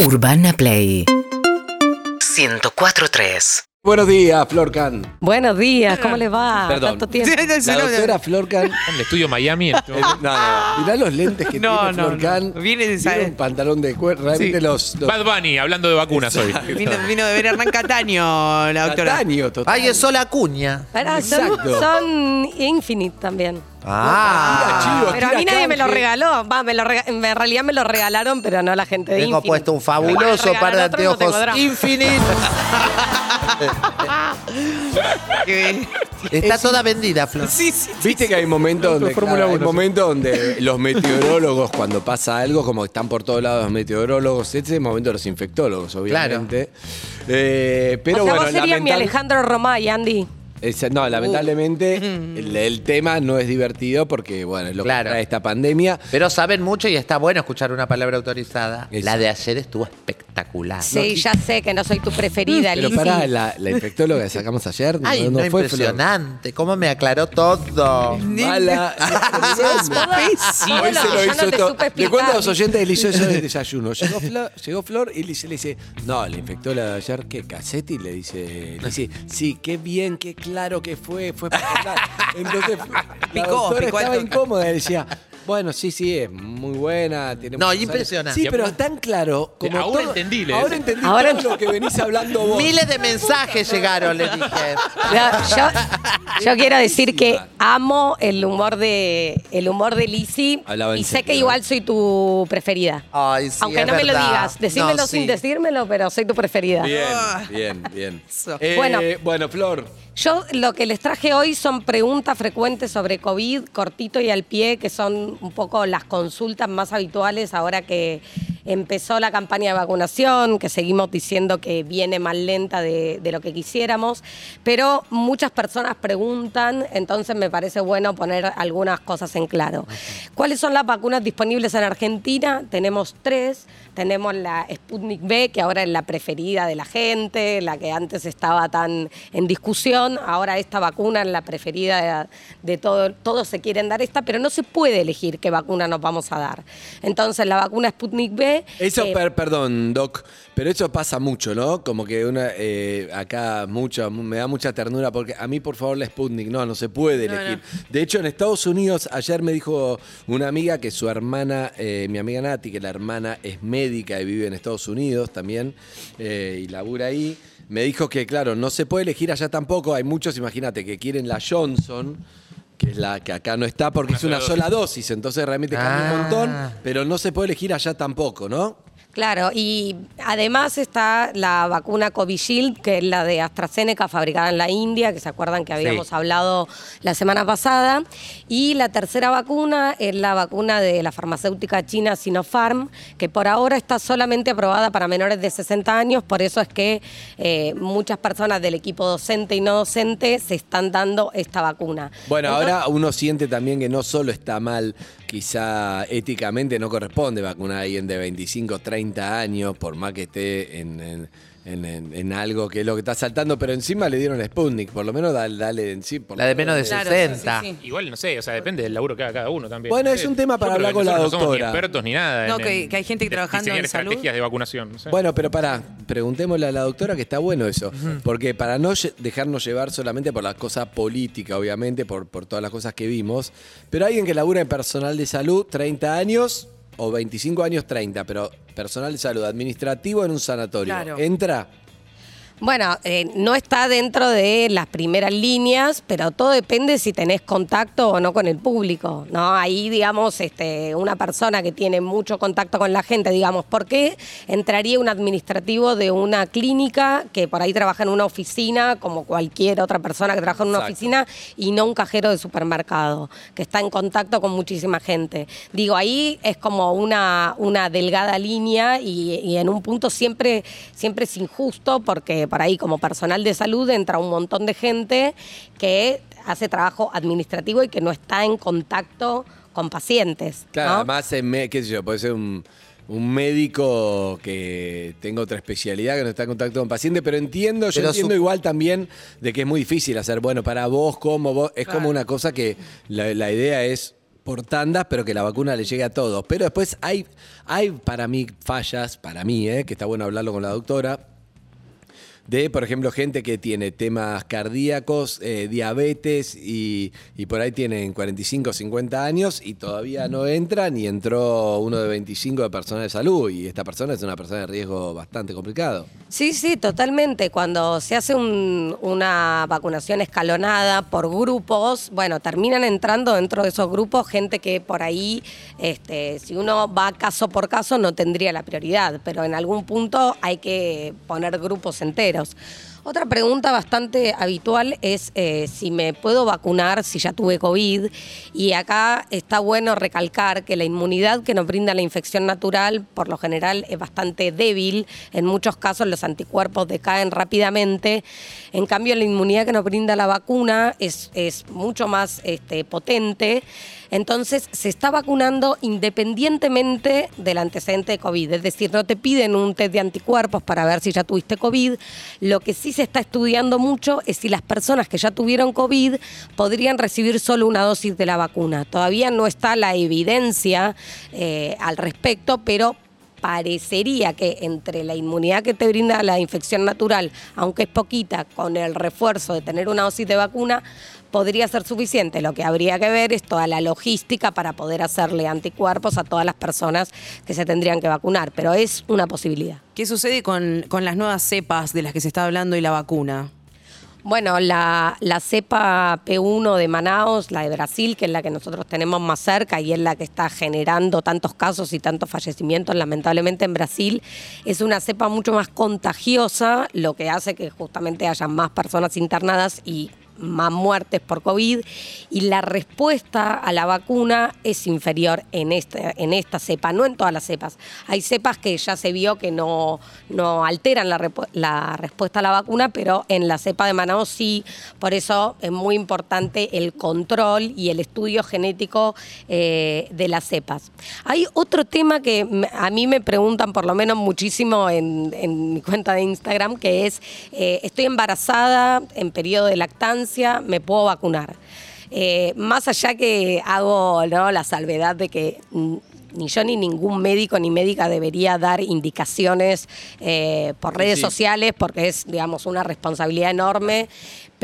Urbana Play 104.3 Buenos días, Florcan. Buenos días, ¿cómo le va? Perdón. Tanto tiempo. La doctora Florcan. En el estudio Miami. eh, no, no. Mirá los lentes que No, tiene no, Florcan. no. Viene de Tiene esa- un pantalón de cuero. Realmente Sí. los. los Bad Bunny, hablando de vacunas hoy. Vino, vino de ver Hernán Cataño, la doctora. Cataño, total. Ay, es sola cuña. Pará, son, Exacto. son Infinite también. Ah. Tira chivo, Pero a mí nadie me lo canje. regaló. Va, me lo rega- en realidad me lo regalaron, pero no la gente de Tengo Infinite. puesto un fabuloso Regalar par de otro, no tengo anteojos drama. Infinite. Que- Está toda vendida, Flor. Sí, sí. Viste que hay momentos donde, Fórmula claro, hay Uno, sí. momentos donde los meteorólogos, cuando pasa algo, como están por todos lados los meteorólogos, este es el momento de los infectólogos, obviamente. Eh, pero o sea, bueno, vos serías mi lamentab- Alejandro Romay, Andy. No, lamentablemente el, el tema no es divertido porque, bueno, es lo Claro. que trae esta pandemia. Pero saben mucho y está bueno escuchar una palabra autorizada. Exacto. La de ayer estuvo espectacular. Sí, ya sé que no soy tu preferida, Pero Lizzy. pará, la, la infectóloga que sacamos ayer no, Ay, no no, fue Flor. impresionante. ¿Cómo me aclaró todo? Mala. Hoy se lo hizo todo. Le cuento a los oyentes que le hizo eso de desayuno. Llegó Flor, llegó Flor y le dice, le dice, no, le infectó la de ayer, ¿qué? ¿Casetti? Le dice, le dice, sí, qué bien, qué claro que fue, fue espectacular. Entonces, la Picó, doctora picó estaba incómoda decía, bueno, sí, sí, es muy buena. Tiene No, muchos años". impresionante. Sí, pero tan claro como Ahora todo- entendí, le Ahora entendí Ahora todo lo que venís hablando vos. Miles de mensajes llegaron, le dije. No, yo, yo quiero decir que amo el humor de el humor de Hablaba en y sé serio, que igual soy tu preferida. Ay, sí, Aunque es no me lo digas, decímelo No, sin decírmelo, pero soy tu preferida. Bien, Ah. bien, bien. Eh, Bueno. bueno, Flor. Yo lo que les traje hoy son preguntas frecuentes sobre COVID, cortito y al pie, que son un poco las consultas más habituales ahora que empezó la campaña de vacunación, que seguimos diciendo que viene más lenta de, de lo que quisiéramos, pero muchas personas preguntan, entonces me parece bueno poner algunas cosas en claro. ¿Cuáles son las vacunas disponibles en Argentina? Tenemos tres. Tenemos la Sputnik B, que ahora es la preferida de la gente, la que antes estaba tan en discusión. Ahora esta vacuna es la preferida de, de todo. Todos se quieren dar esta, pero no se puede elegir qué vacuna nos vamos a dar. Entonces, la vacuna Sputnik B. Eso, eh, per- perdón, Doc, pero eso pasa mucho, ¿no? Como que una eh, acá mucho, me da mucha ternura porque a mí, por favor, la Sputnik, no, no se puede No, elegir. De hecho, en Estados Unidos, ayer me dijo una amiga que su hermana, eh, mi amiga Nati, que la hermana es médica y vive en Estados Unidos también, y labura ahí, me dijo que, claro, no se puede elegir allá tampoco. Hay muchos, imagínate, que quieren la Johnson. Que es la que acá no está porque es una sola sola dosis, entonces realmente cambia un Ah. montón, pero no se puede elegir allá tampoco, ¿no? Claro, y además está la vacuna Covishield, que es la de AstraZeneca, fabricada en la India, que se acuerdan que habíamos Sí. hablado la semana pasada. Y la tercera vacuna es la vacuna de la farmacéutica china Sinopharm, que por ahora está solamente aprobada para menores de 60 años, por eso es que eh, muchas personas del equipo docente y no docente se están dando esta vacuna. Bueno, Entonces- ahora uno siente también que no solo está mal, quizá éticamente no corresponde vacunar a alguien de 25, 30 años, por más que esté en, en- en- en- en algo que es lo que está saltando, pero encima le dieron Sputnik, por lo menos dale, dale en sí. por La lo de menos de menos- Claro, 60. sí, sí, sí. Igual, no sé, o sea, depende del laburo que haga cada uno también. Bueno, No es sé. un tema Yo para creo hablar que con la nosotros No somos doctora. ni expertos ni nada. No, en- que- en que hay gente de- trabajando diseñar en salud. estrategias de vacunación. no sé. Bueno, pero para, preguntémosle a la doctora que está bueno eso, porque para no lle- dejarnos llevar solamente por la cosa política, obviamente, por, por todas las cosas que vimos, pero alguien que labura en personal de salud, 30 años o 25 años, 30, pero personal de salud administrativo en un sanatorio, Claro. ¿entra? Bueno, eh, no está dentro de las primeras líneas, pero todo depende si tenés contacto o no con el público, ¿no? Ahí, digamos, este, una persona que tiene mucho contacto con la gente, digamos, ¿por qué entraría un administrativo de una clínica que por ahí trabaja en una oficina, como cualquier otra persona que trabaja en una Exacto. oficina, y no un cajero de supermercado, que está en contacto con muchísima gente? Digo, ahí es como una, una delgada línea y, y en un punto siempre, siempre es injusto porque por ahí como personal de salud entra un montón de gente que hace trabajo administrativo y que no está en contacto con pacientes. Claro, ¿no? además, en me- qué sé yo, puede ser un, un médico que tenga otra especialidad, que no está en contacto con paciente, pero entiendo, yo entiendo su- igual también de que es muy difícil hacer, bueno, para vos, cómo vos, es como una cosa que la, la idea es por tandas, pero que la vacuna le llegue a todos. Pero después hay, hay para mí fallas, para mí, ¿eh? que está bueno hablarlo con la doctora, de, por ejemplo, gente que tiene temas cardíacos, eh, diabetes y, y por ahí tienen 45, 50 años y todavía no entran y entró uno de 25 de de salud y esta persona es una persona de riesgo bastante complicado. Sí, sí, totalmente. Cuando se hace un- una vacunación escalonada por grupos, bueno, terminan entrando dentro de esos grupos gente que por ahí, este, si uno va caso por caso, no tendría la prioridad, pero en algún punto hay que poner grupos enteros. brasileiras. Otra pregunta bastante habitual es eh, si me puedo vacunar si ya tuve COVID. Y acá está bueno recalcar que la inmunidad que nos brinda la infección natural, por lo general, es bastante débil. En muchos casos los anticuerpos decaen rápidamente. En cambio, la inmunidad que nos brinda la vacuna es, mucho más este, potente. Entonces, se está vacunando independientemente del antecedente de COVID. Es decir, no te piden un test de anticuerpos para ver si ya tuviste COVID. Lo que sí se está estudiando mucho es si las personas que ya tuvieron COVID podrían recibir solo una dosis de la vacuna. Todavía no está la evidencia eh, al respecto, pero parecería que entre la inmunidad que te brinda la infección natural, aunque es poquita, con el refuerzo de tener una dosis de vacuna, podría ser suficiente. Lo que habría que ver es toda la logística para poder hacerle anticuerpos a todas las personas que se tendrían que vacunar, pero es una posibilidad. ¿Qué sucede con, con las nuevas cepas de las que se está hablando y la vacuna? Bueno, la, la cepa P1 de Manaos, la de Brasil, que es la que nosotros tenemos más cerca y es la que está generando tantos casos y tantos fallecimientos, lamentablemente en Brasil, es una cepa mucho más contagiosa, lo que hace que justamente haya más personas internadas y más muertes por COVID y la respuesta a la vacuna es inferior en esta, en esta cepa, no en todas las cepas. Hay cepas que ya se vio que no, no alteran la, la respuesta a la vacuna, pero en la cepa de Manaus sí, por eso es muy importante el control y el estudio genético eh, de las cepas. Hay otro tema que a mí me preguntan por lo menos muchísimo en, en mi cuenta de Instagram, que es, eh, estoy embarazada en periodo de lactancia, ¿me puedo vacunar? Eh, más allá que hago ¿no? la salvedad de que ni yo ni ningún médico ni médica debería dar indicaciones eh, por redes sí. sociales porque es, digamos, una responsabilidad enorme.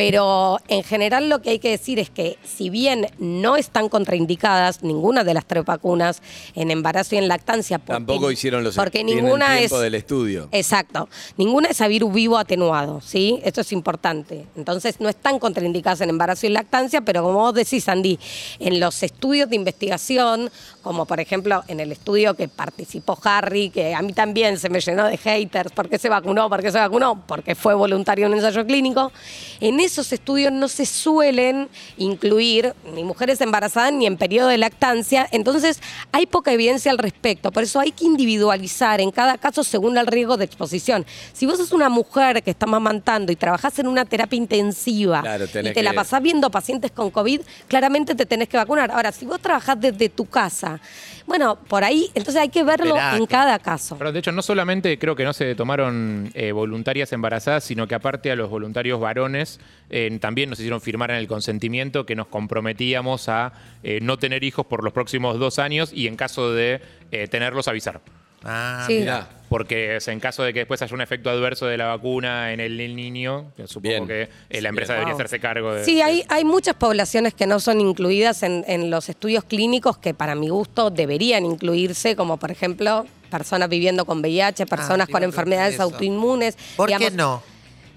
Pero en general lo que hay que decir es que si bien no están contraindicadas ninguna de las tres vacunas en embarazo y en lactancia, porque- Tampoco hicieron los porque ninguna tiempo es del estudio. Exacto. Ninguna es a virus vivo atenuado, ¿sí? Esto es importante. Entonces, no están contraindicadas en embarazo y lactancia, pero como vos decís, Andy, en los estudios de investigación, como por ejemplo en el estudio que participó Harry, que a mí también se me llenó de haters, ¿por qué se vacunó? ¿Por qué se vacunó? Porque fue voluntario en un ensayo clínico. En esos estudios no se suelen incluir ni mujeres embarazadas ni en periodo de lactancia, entonces hay poca evidencia al respecto. Por eso hay que individualizar en cada caso según el riesgo de exposición. Si vos sos una mujer que está mamantando y trabajás en una terapia intensiva Claro, y te la pasás viendo pacientes con COVID, claramente te tenés que vacunar. Ahora, si vos trabajás desde tu casa, bueno, por ahí, entonces hay que verlo Esperá, en cada caso. Pero de hecho, no solamente creo que no se tomaron eh, voluntarias embarazadas, sino que aparte a los voluntarios varones eh, también nos hicieron firmar en el consentimiento que nos comprometíamos a eh, no tener hijos por los próximos dos años y en caso de eh, tenerlos avisar. Ah, Sí. Mirá. Porque es en caso de que después haya un efecto adverso de la vacuna en el niño, que supongo Bien. que eh, la empresa debería Wow. hacerse cargo de. Sí, hay, hay muchas poblaciones que no son incluidas en, en los estudios clínicos que para mi gusto deberían incluirse, como por ejemplo personas viviendo con VIH, personas te con iba a preguntar enfermedades eso. autoinmunes. ¿Por qué digamos. no?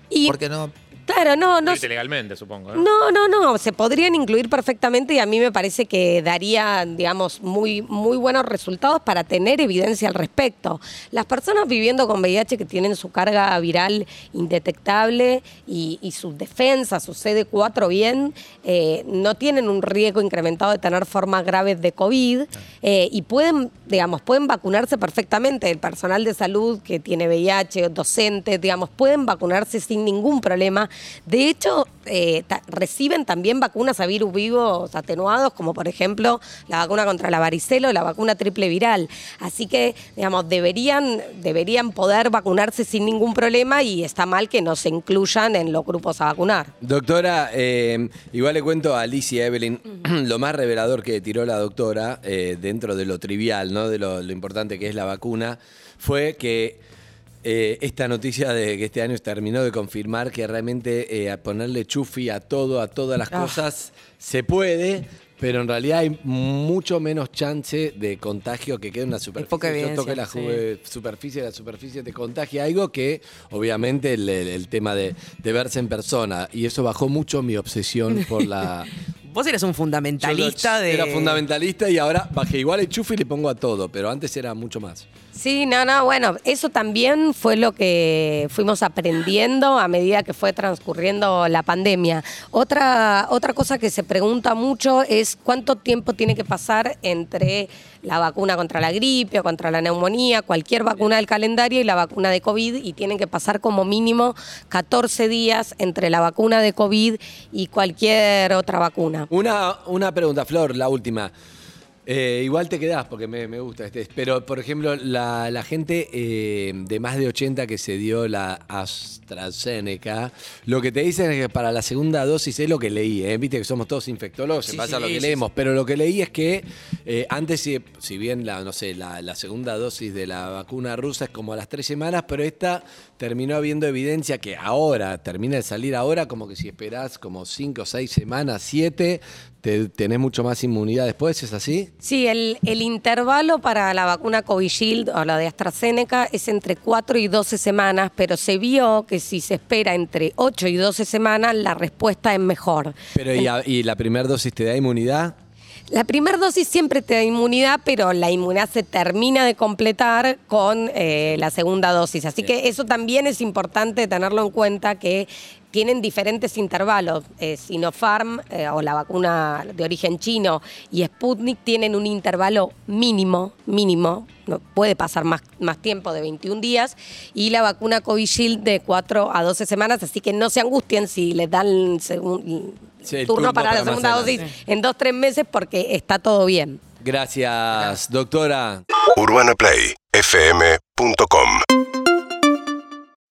Y, Porque no. Claro, no, no. Incluirte legalmente, supongo. ¿eh? No, no, no, se podrían incluir perfectamente y a mí me parece que daría, digamos, muy, muy buenos resultados para tener evidencia al respecto. Las personas viviendo con VIH que tienen su carga viral indetectable y, y su defensa, su CD4 bien, eh, no tienen un riesgo incrementado de tener formas graves de COVID eh, y pueden, digamos, pueden vacunarse perfectamente. El personal de salud que tiene VIH, docentes, digamos, pueden vacunarse sin ningún problema De hecho, eh, ta- reciben también vacunas a virus vivos atenuados, como por ejemplo la vacuna contra la varicela o la vacuna triple viral. Así que, digamos, deberían, deberían poder vacunarse sin ningún problema y está mal que no se incluyan en los grupos a vacunar. Doctora, eh, igual le cuento a Alicia Evelyn lo más revelador que tiró la doctora eh, dentro de lo trivial, ¿no? de lo, lo importante que es la vacuna, fue que eh, esta noticia de que este año terminó de confirmar que realmente eh, a ponerle chufi a todo, a todas las Ah. cosas, se puede. Pero en realidad hay mucho menos chance de contagio que quede en una superficie. poca Yo toqué la sí. superficie, la superficie te contagia algo que obviamente el, el- el tema de, de verse en persona y eso bajó mucho mi obsesión por la... Vos eres un fundamentalista Yo de. Era fundamentalista y ahora bajé igual el chufi y le pongo a todo, pero antes era mucho más. Sí, no, no, bueno, eso también fue lo que fuimos aprendiendo a medida que fue transcurriendo la pandemia. Otra, otra cosa que se pregunta mucho es cuánto tiempo tiene que pasar entre la vacuna contra la gripe o contra la neumonía, cualquier vacuna del calendario y la vacuna de COVID, y tienen que pasar como mínimo 14 días entre la vacuna de COVID y cualquier otra vacuna. Una, una pregunta, Flor, la última. Eh, igual te quedás porque me, me gusta este. Pero, por ejemplo, la, la gente eh, de más de 80 que se dio la AstraZeneca, lo que te dicen es que para la segunda dosis es lo que leí, ¿eh? viste que somos todos infectólogos, se Sí, pasa sí, lo que sí, leemos, pero lo que leí es que eh, antes, si, si bien la, no sé, la, la segunda dosis de la vacuna rusa es como a las tres semanas, pero esta terminó habiendo evidencia que ahora, termina de salir ahora, como que si esperás como cinco, seis semanas, siete, te, tenés mucho más inmunidad después, ¿es así? Sí, el, el intervalo para la vacuna Covishield o la de AstraZeneca es entre 4 y 12 semanas, pero se vio que si se espera entre 8 y 12 semanas, la respuesta es mejor. Pero ¿y, a- y la primera dosis te da inmunidad? La primera dosis siempre te da inmunidad, pero la inmunidad se termina de completar con eh, la segunda dosis. Así que eso también es importante tenerlo en cuenta que tienen diferentes intervalos. Eh, Sinopharm eh, o la vacuna de origen chino y Sputnik tienen un intervalo mínimo, mínimo, no puede pasar más, más tiempo de 21 días, y la vacuna Covishield de 4 a 12 semanas, así que no se angustien si les dan segun- Sí, el turno, turno para, para la segunda dosis en dos, tres meses porque está todo bien. Gracias, doctora. UrbanaPlayFM.com